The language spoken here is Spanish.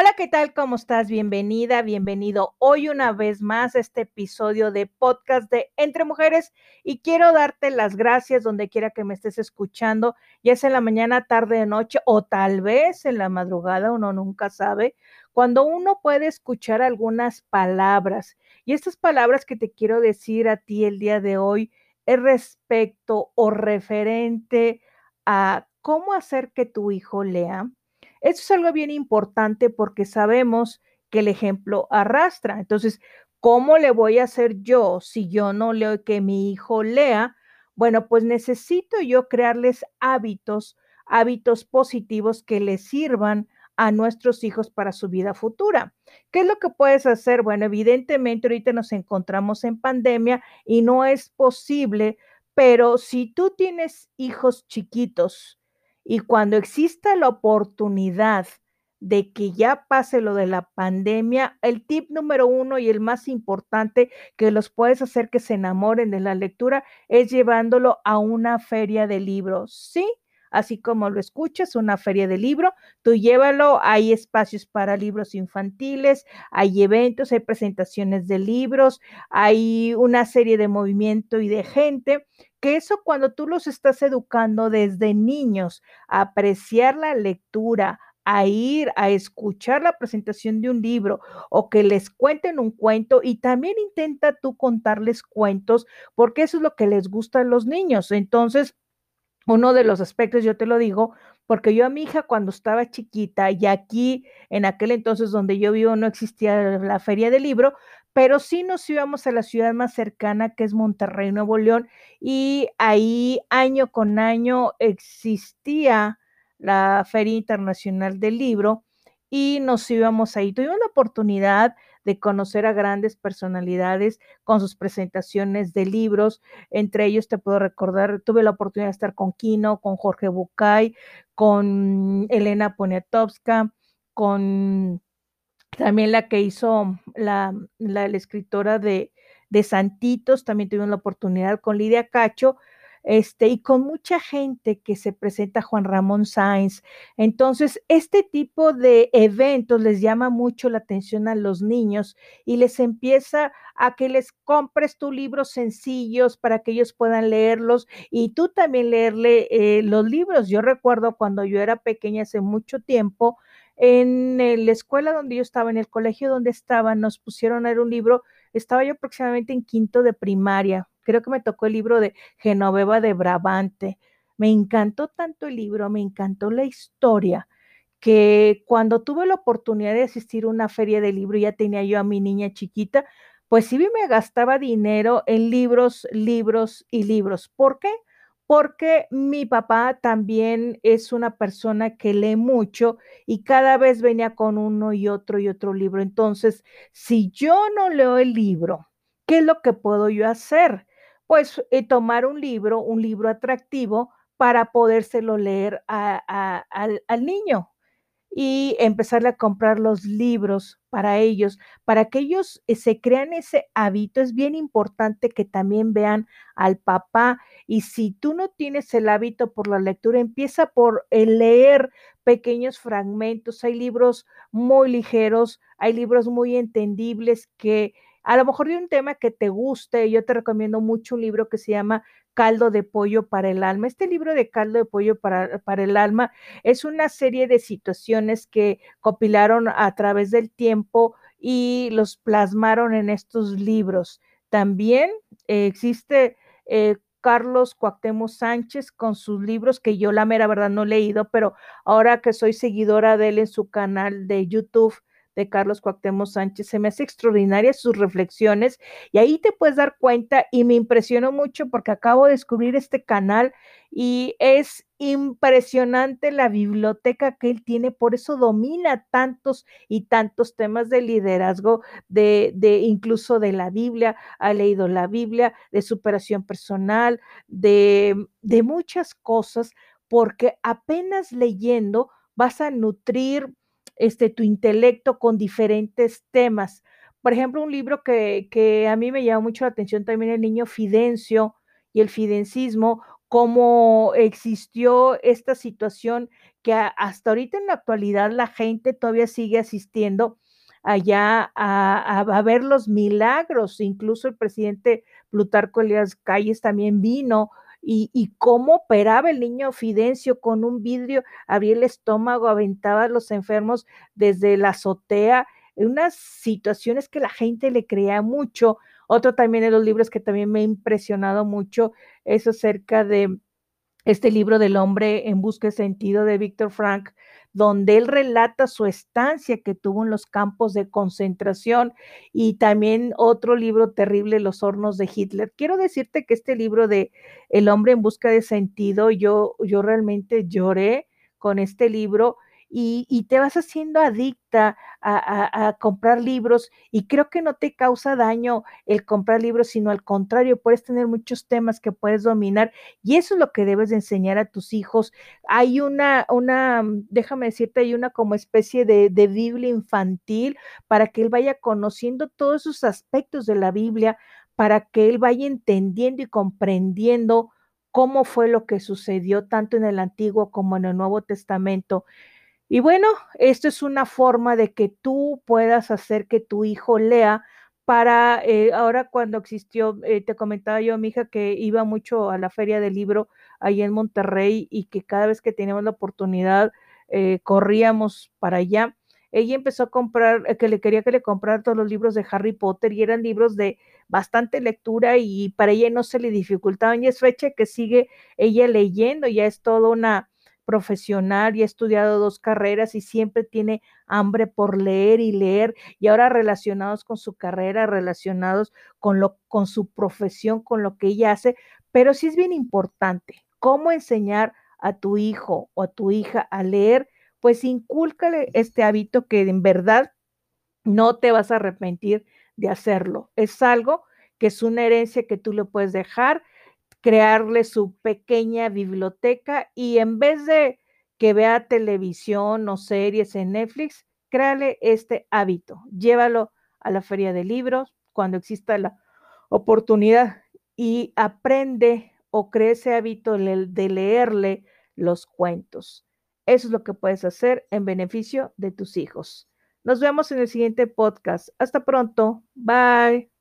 Hola, ¿qué tal? ¿Cómo estás? Bienvenida, bienvenido hoy una vez más a este episodio de podcast de Entre Mujeres y quiero darte las gracias donde quiera que me estés escuchando, ya sea en la mañana, tarde, noche o tal vez en la madrugada, uno nunca sabe, cuando uno puede escuchar algunas palabras. Y estas palabras que te quiero decir a ti el día de hoy es respecto o referente a cómo hacer que tu hijo lea eso es algo bien importante porque sabemos que el ejemplo arrastra. Entonces, ¿cómo le voy a hacer yo si yo no leo que mi hijo lea? Bueno, pues necesito yo crearles hábitos, hábitos positivos que les sirvan a nuestros hijos para su vida futura. ¿Qué es lo que puedes hacer? Bueno, evidentemente ahorita nos encontramos en pandemia y no es posible, pero si tú tienes hijos chiquitos, y cuando exista la oportunidad de que ya pase lo de la pandemia, el tip número uno y el más importante que los puedes hacer que se enamoren de la lectura es llevándolo a una feria de libros. Sí, así como lo escuchas, una feria de libro, tú llévalo, hay espacios para libros infantiles, hay eventos, hay presentaciones de libros, hay una serie de movimiento y de gente que eso cuando tú los estás educando desde niños a apreciar la lectura, a ir a escuchar la presentación de un libro o que les cuenten un cuento y también intenta tú contarles cuentos porque eso es lo que les gusta a los niños. Entonces, uno de los aspectos, yo te lo digo, porque yo a mi hija cuando estaba chiquita y aquí en aquel entonces donde yo vivo no existía la feria del libro, pero sí nos íbamos a la ciudad más cercana que es Monterrey, Nuevo León, y ahí año con año existía la Feria Internacional del Libro y nos íbamos ahí. Tuvimos la oportunidad de conocer a grandes personalidades con sus presentaciones de libros. Entre ellos te puedo recordar, tuve la oportunidad de estar con Kino, con Jorge Bucay, con Elena Poniatowska, con también la que hizo la, la, escritora de, de Santitos, también tuvimos la oportunidad con Lidia Cacho, este, y con mucha gente que se presenta Juan Ramón Sáenz. Entonces, este tipo de eventos les llama mucho la atención a los niños y les empieza a que les compres tus libros sencillos para que ellos puedan leerlos y tú también leerle eh, los libros. Yo recuerdo cuando yo era pequeña hace mucho tiempo, en la escuela donde yo estaba, en el colegio donde estaba, nos pusieron a leer un libro, estaba yo aproximadamente en quinto de primaria, creo que me tocó el libro de Genoveva de Brabante. Me encantó tanto el libro, me encantó la historia, que cuando tuve la oportunidad de asistir a una feria de libro, ya tenía yo a mi niña chiquita, pues sí me gastaba dinero en libros, libros y libros. ¿Por qué? Porque mi papá también es una persona que lee mucho y cada vez venía con uno y otro y otro libro. Entonces, si yo no leo el libro, ¿qué es lo que puedo yo hacer? Pues eh, tomar un libro, un libro atractivo para podérselo leer al, al niño y empezarle a comprar los libros para ellos, para que ellos eh, se crean ese hábito. Es bien importante que también vean al papá y si tú no tienes el hábito por la lectura, empieza por leer pequeños fragmentos. Hay libros muy ligeros, hay libros muy entendibles que a lo mejor de un tema que te guste, yo te recomiendo mucho un libro que se llama Caldo de Pollo para el Alma. Este libro de Caldo de Pollo para, para el Alma es una serie de situaciones que compilaron a través del tiempo y los plasmaron en estos libros. También eh, existe eh, Carlos Cuauhtémoc Sánchez con sus libros que yo la mera verdad no he leído, pero ahora que soy seguidora de él en su canal de YouTube, de Carlos Cuauhtémoc Sánchez. Se me hace extraordinaria sus reflexiones y ahí te puedes dar cuenta y me impresionó mucho porque acabo de descubrir este canal y es impresionante la biblioteca que él tiene, por eso domina tantos y tantos temas de liderazgo, de, de incluso de la Biblia, ha leído la Biblia, de superación personal, de, de muchas cosas, porque apenas leyendo vas a nutrir este, tu intelecto con diferentes temas. Por ejemplo, un libro que, que a mí me llama mucho la atención también el niño Fidencio y el fidencismo, cómo existió esta situación que hasta ahorita en la actualidad la gente todavía sigue asistiendo allá a, a, ver los milagros. Incluso el presidente Plutarco Elías Calles también vino y, cómo operaba el niño Fidencio con un vidrio, abría el estómago, aventaba a los enfermos desde la azotea, unas situaciones que la gente le creía mucho. Otro también de los libros que también me ha impresionado mucho es acerca de este libro del hombre en busca de sentido de Víctor Frank, donde él relata su estancia que tuvo en los campos de concentración y también otro libro terrible, Los hornos de Hitler. Quiero decirte que este libro de El hombre en busca de sentido, yo, yo realmente lloré con este libro y, te vas haciendo adicta a, comprar libros y creo que no te causa daño el comprar libros, sino al contrario, puedes tener muchos temas que puedes dominar y eso es lo que debes de enseñar a tus hijos. Hay una, una, déjame decirte, hay una como especie de, de Biblia infantil para que él vaya conociendo todos esos aspectos de la Biblia, para que él vaya entendiendo y comprendiendo cómo fue lo que sucedió tanto en el Antiguo como en el Nuevo Testamento. Y bueno, esto es una forma de que tú puedas hacer que tu hijo lea para, eh, ahora cuando existió, eh, te comentaba yo a mi hija que iba mucho a la feria del libro ahí en Monterrey y que cada vez que teníamos la oportunidad eh, corríamos para allá. Ella empezó a comprar, eh, que le quería que le comprara todos los libros de Harry Potter y eran libros de bastante lectura y para ella no se le dificultaban y es fecha que sigue ella leyendo, ya es toda una profesional y ha estudiado dos carreras y siempre tiene hambre por leer y leer y ahora relacionados con su carrera, relacionados con lo con su profesión, con lo que ella hace, pero sí es bien importante cómo enseñar a tu hijo o a tu hija a leer, pues incúlcale este hábito que en verdad no te vas a arrepentir de hacerlo. Es algo que es una herencia que tú le puedes dejar crearle su pequeña biblioteca y en vez de que vea televisión o series en Netflix, créale este hábito. Llévalo a la feria de libros cuando exista la oportunidad y aprende o cree ese hábito de leerle los cuentos. Eso es lo que puedes hacer en beneficio de tus hijos. Nos vemos en el siguiente podcast. Hasta pronto. Bye.